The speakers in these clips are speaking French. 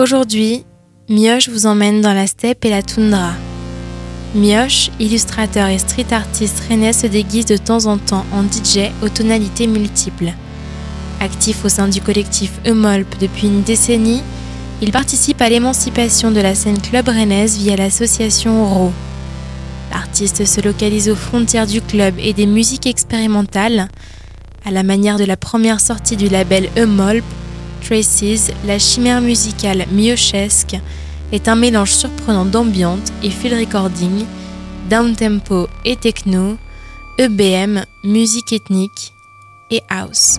Aujourd'hui, Mioche vous emmène dans la steppe et la toundra. Mioche, illustrateur et street artiste rennais, se déguise de temps en temps en DJ aux tonalités multiples. Actif au sein du collectif Eumolp depuis une décennie, il participe à l'émancipation de la scène club rennaise via l'association RO. L'artiste se localise aux frontières du club et des musiques expérimentales. À la manière de la première sortie du label Eumolp, Traces, la chimère musicale miochesque est un mélange surprenant d'ambiante et field recording, downtempo et techno, EBM, musique ethnique et house.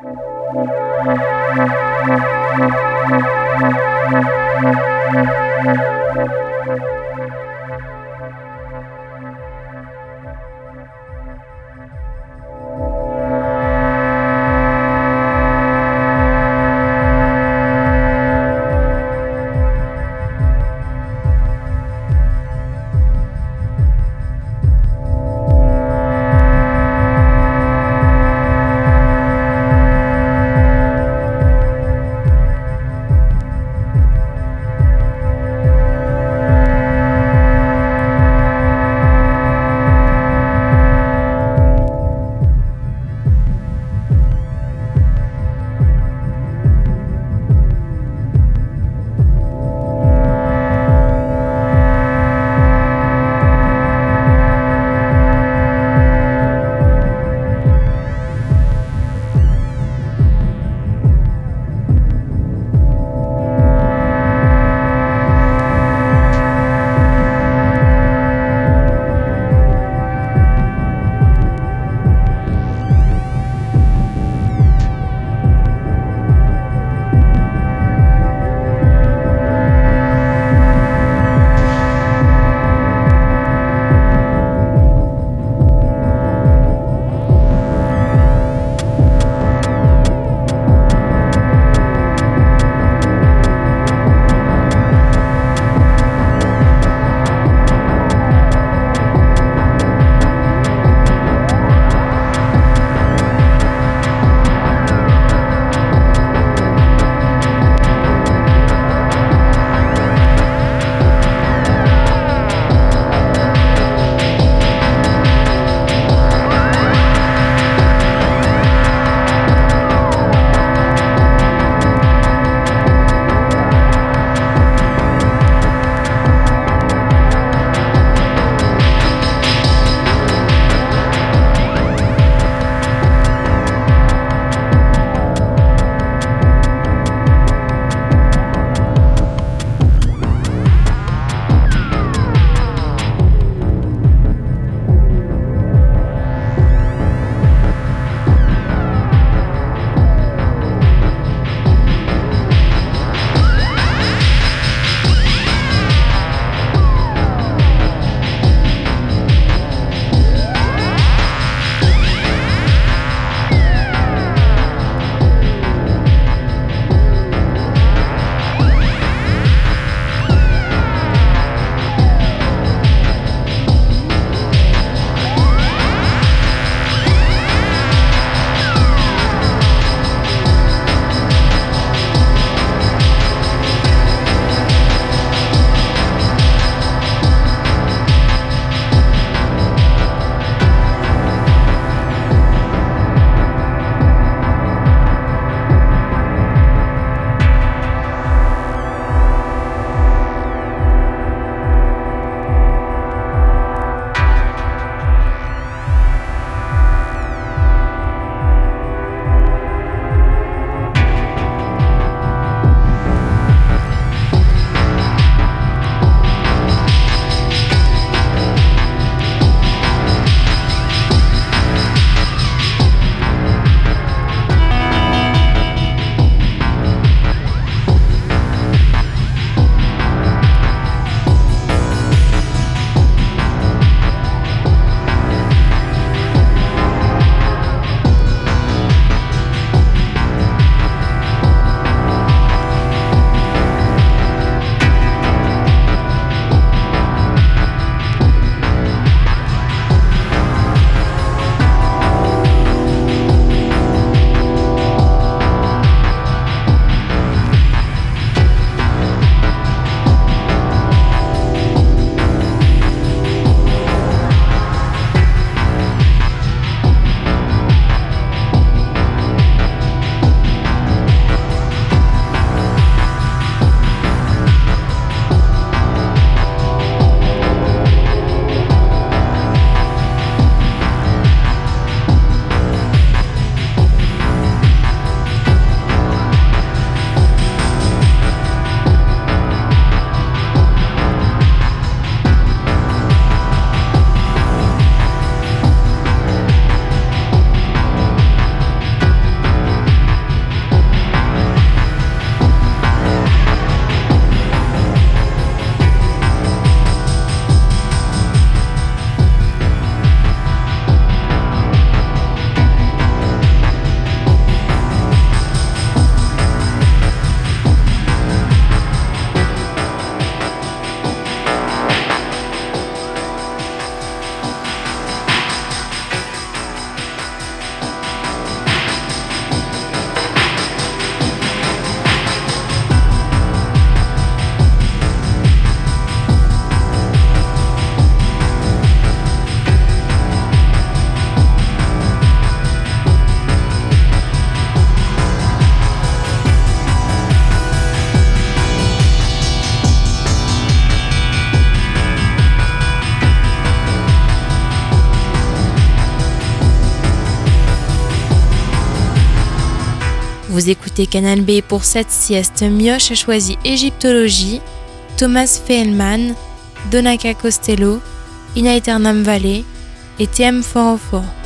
Thank you. Canal B pour cette sieste. Mioche a choisi Égyptologie, Thomas Fehlman, Donaka Costello, Ina Eternam Valley et TM Foroforo.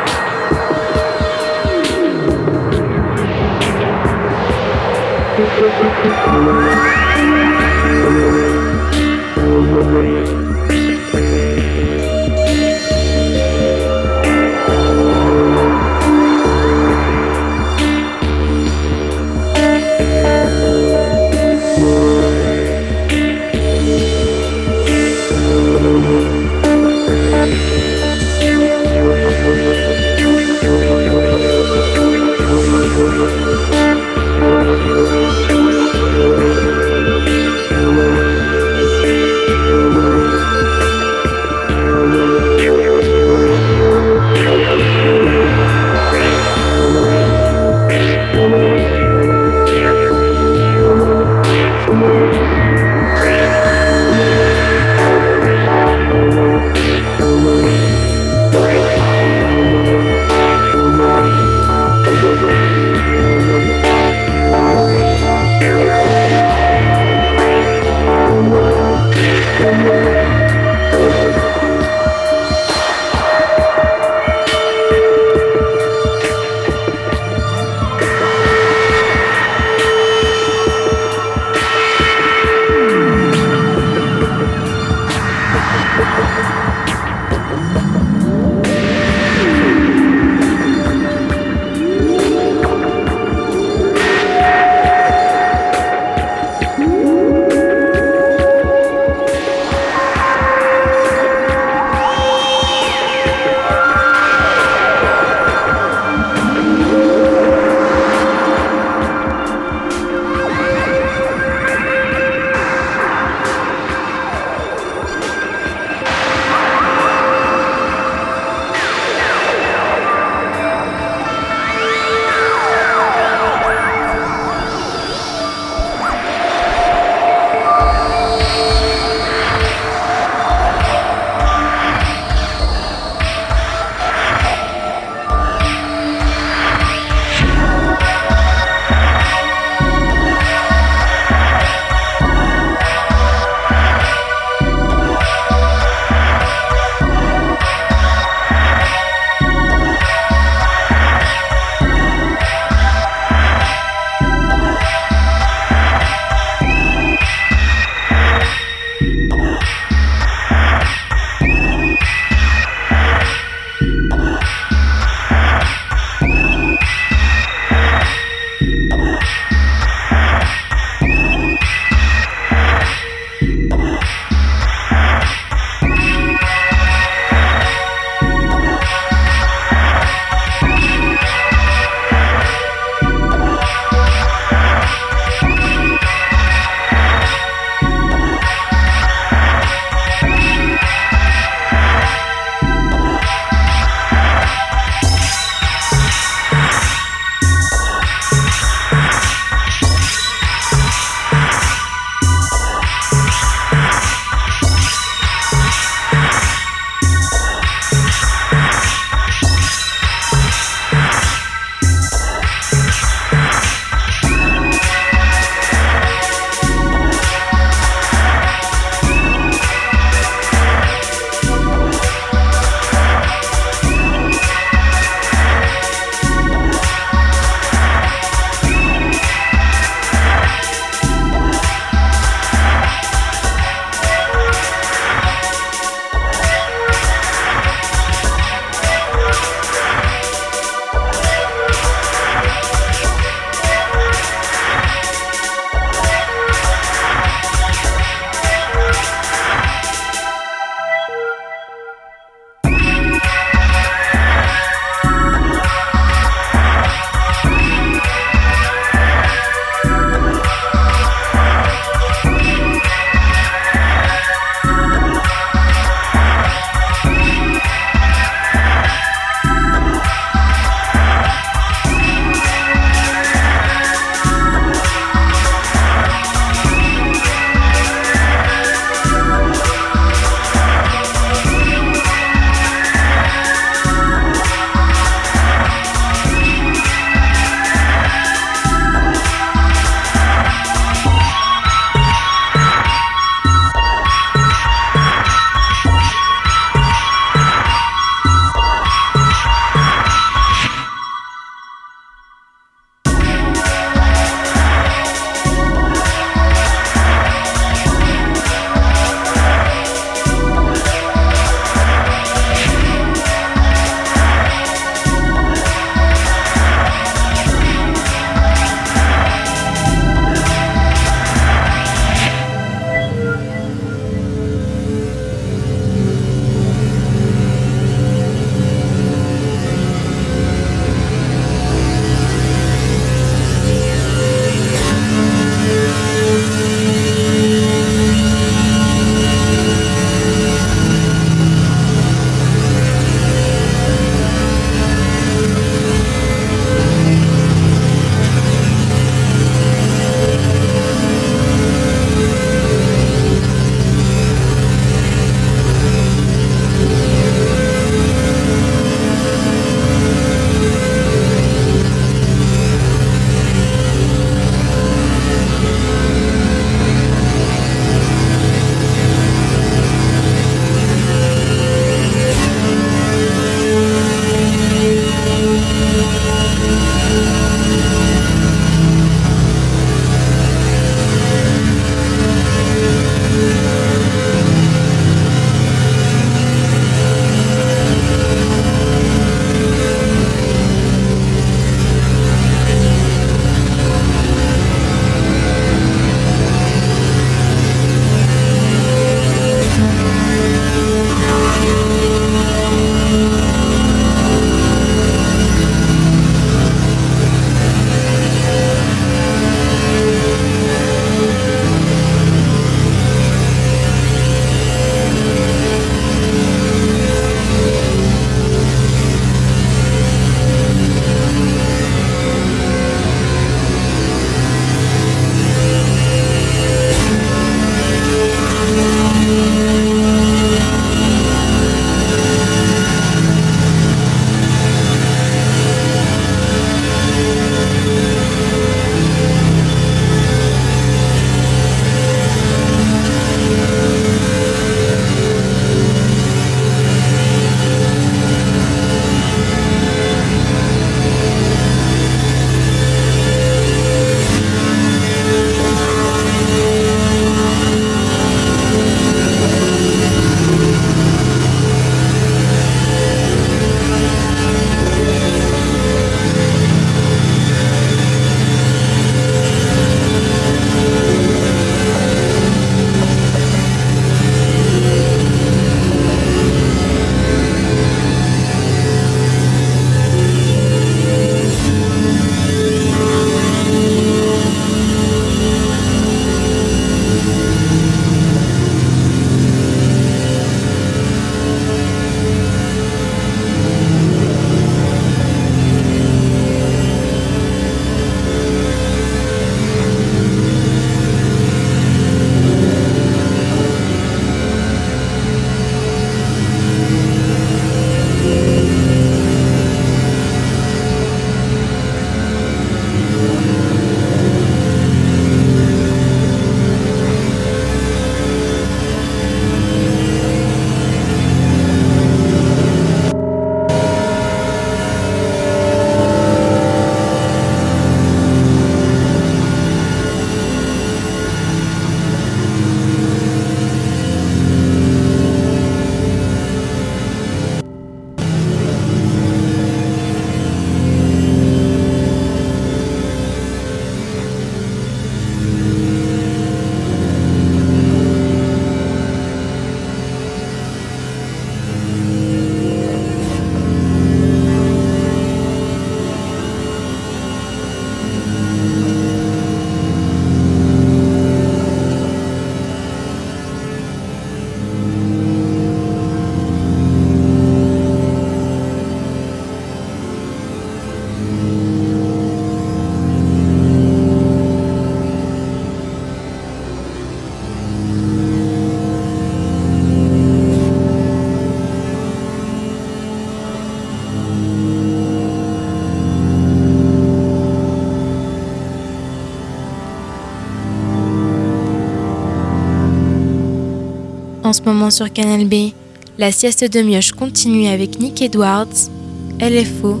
En ce moment sur Canal B, la sieste de Mioche continue avec Nick Edwards, LFO,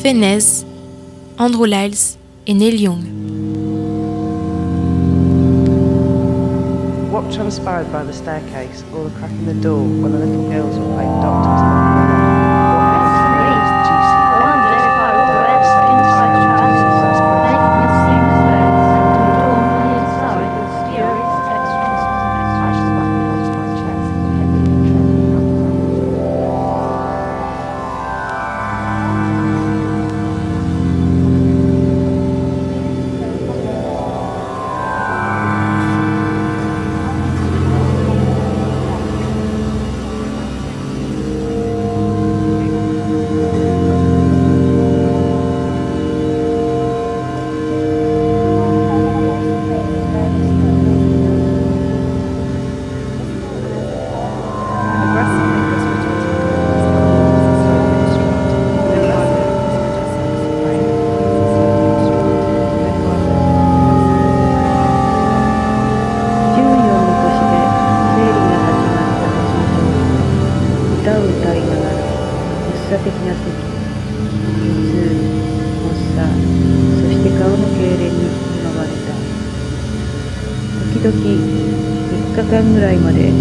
Fenez, Andrew Lyles et Neil Young. What transpired by the staircase or the crack in the door when the little girls were playing doctor? 々3日間ぐらいまで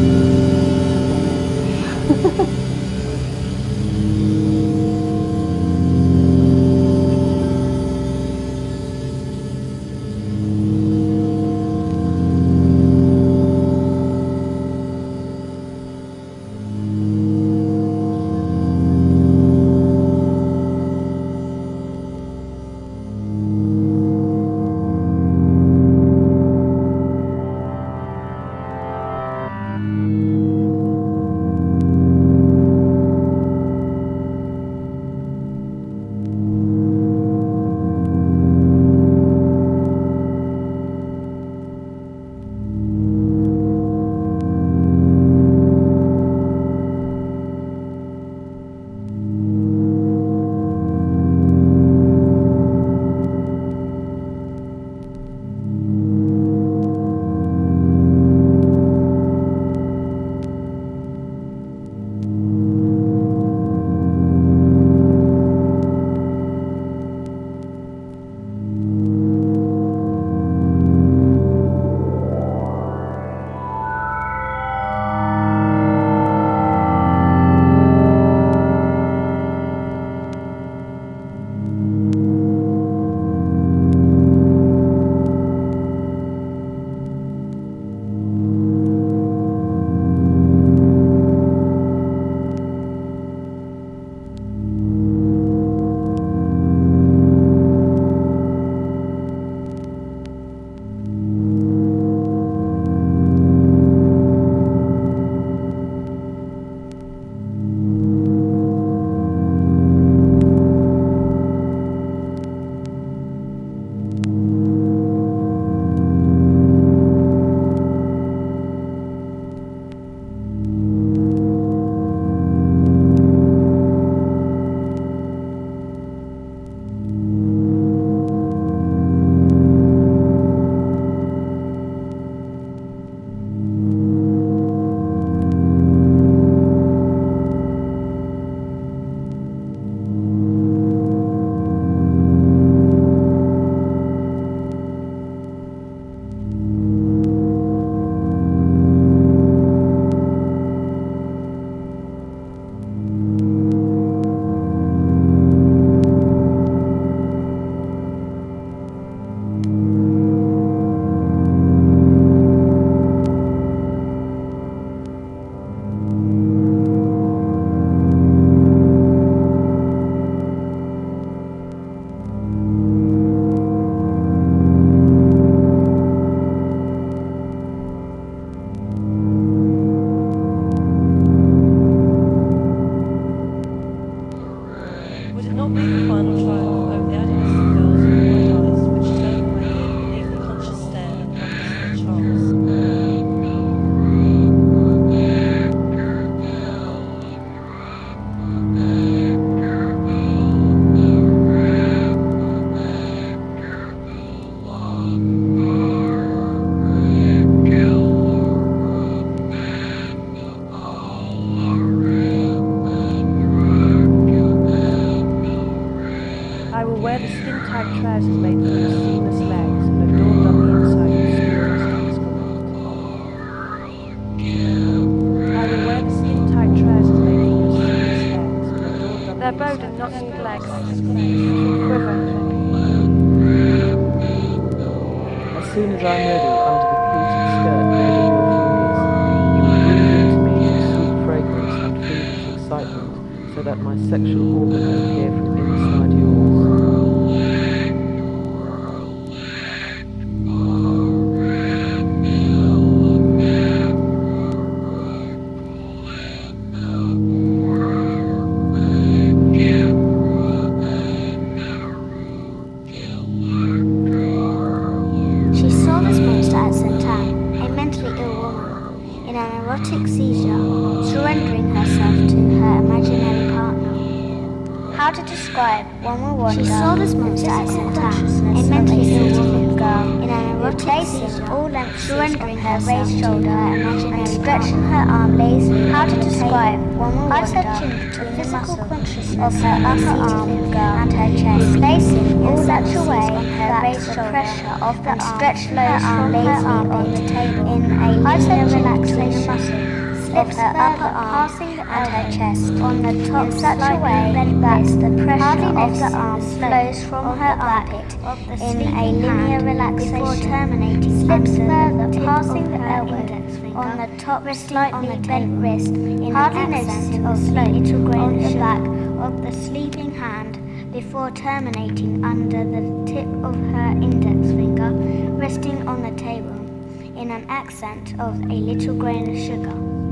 chest on the top in such a way that the pressure of the arm flows from her armpit in a linear relaxation before terminating slips further, passing the elbow on the top slightly on the bent wrist in hardiness of slow little grain on the back of the sleeping hand before terminating under the tip of her index finger resting on the table in an accent of a little grain of sugar.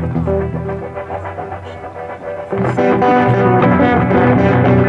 Thank you.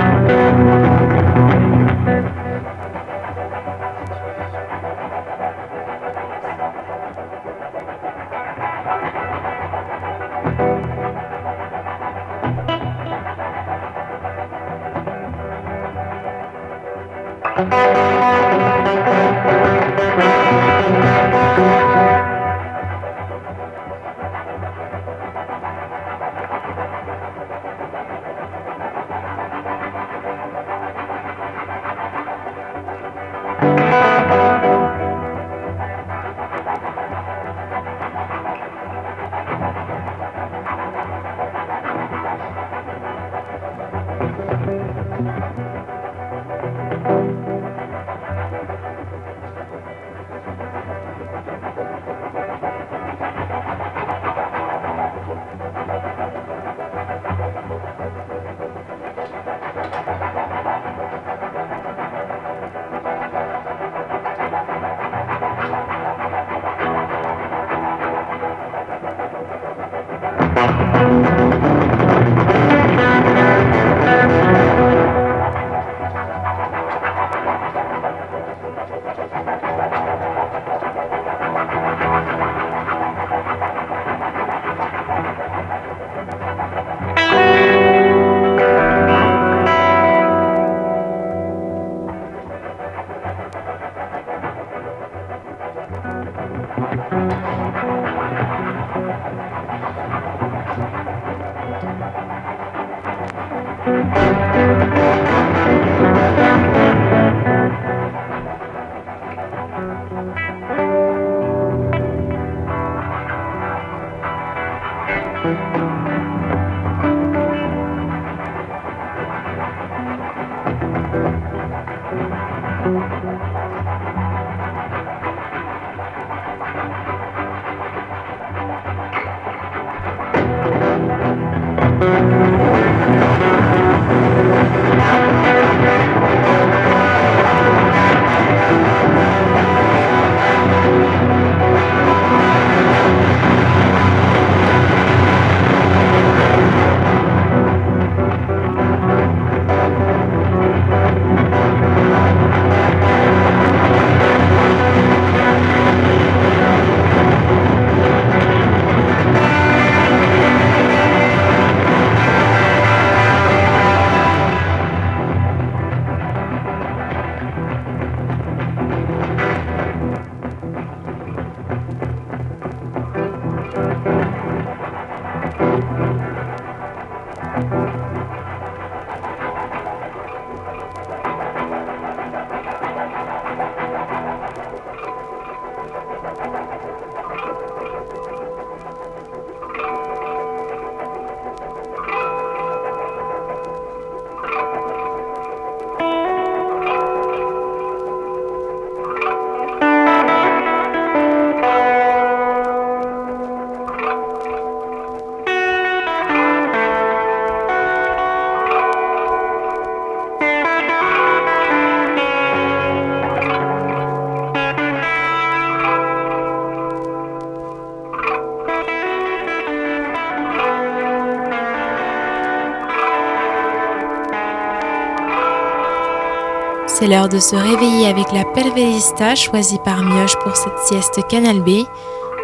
L'heure de se réveiller avec la Pelvelista choisie par Mioche pour cette sieste Canal B.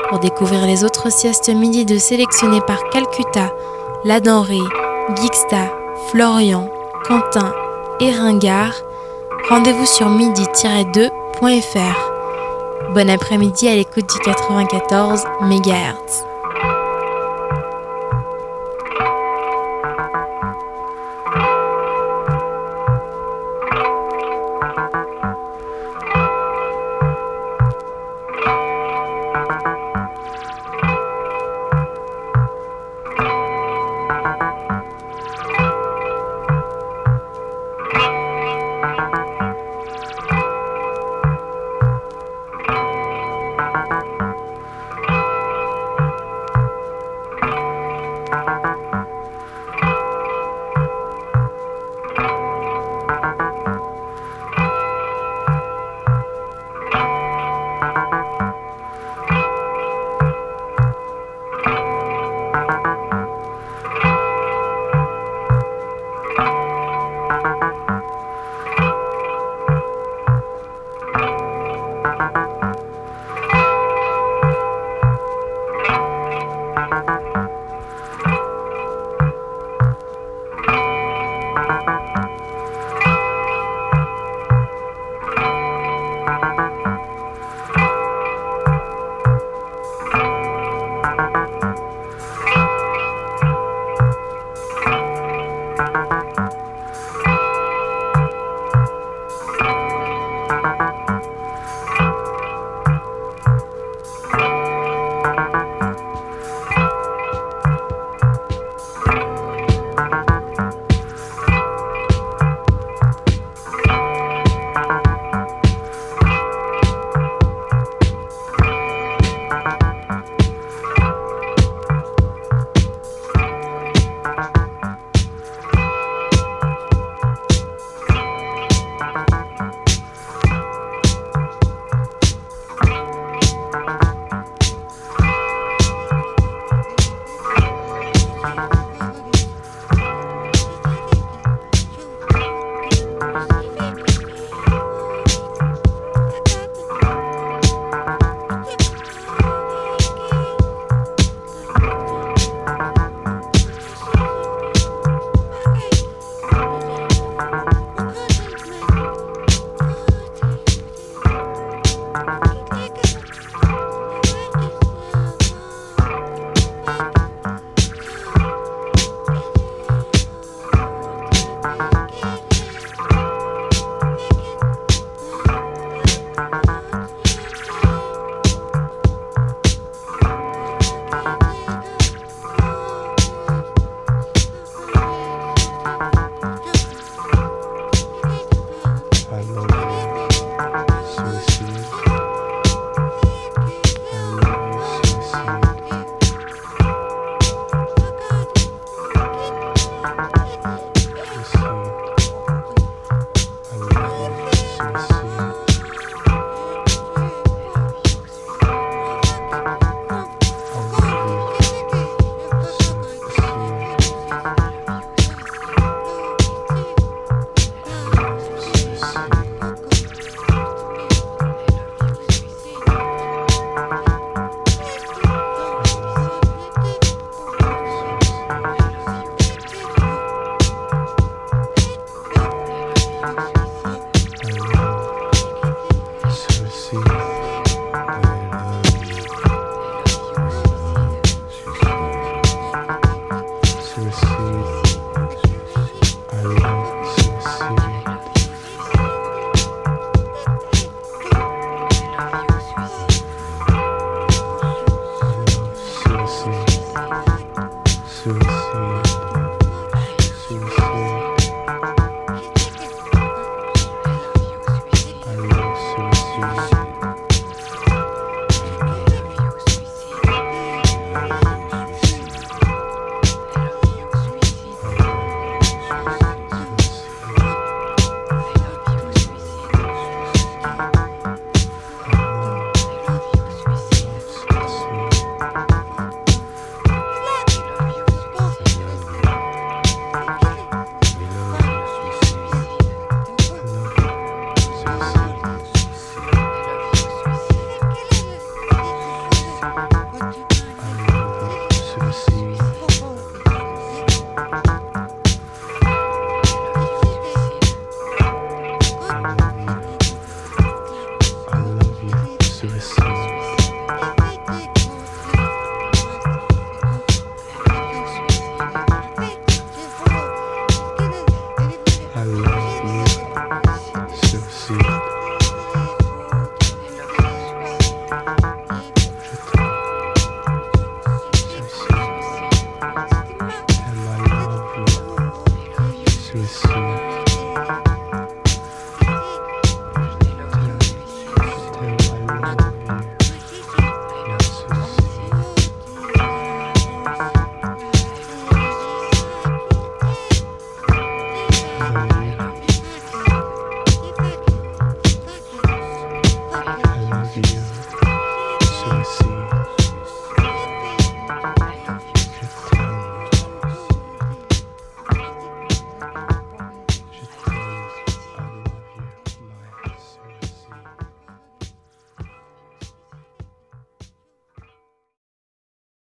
Pour découvrir les autres siestes midi de sélectionnées par Calcutta, La Denrée, Geeksta, Florian, Quentin et Ringard, rendez-vous sur midi-2.fr. Bon après-midi à l'écoute du 94 MHz.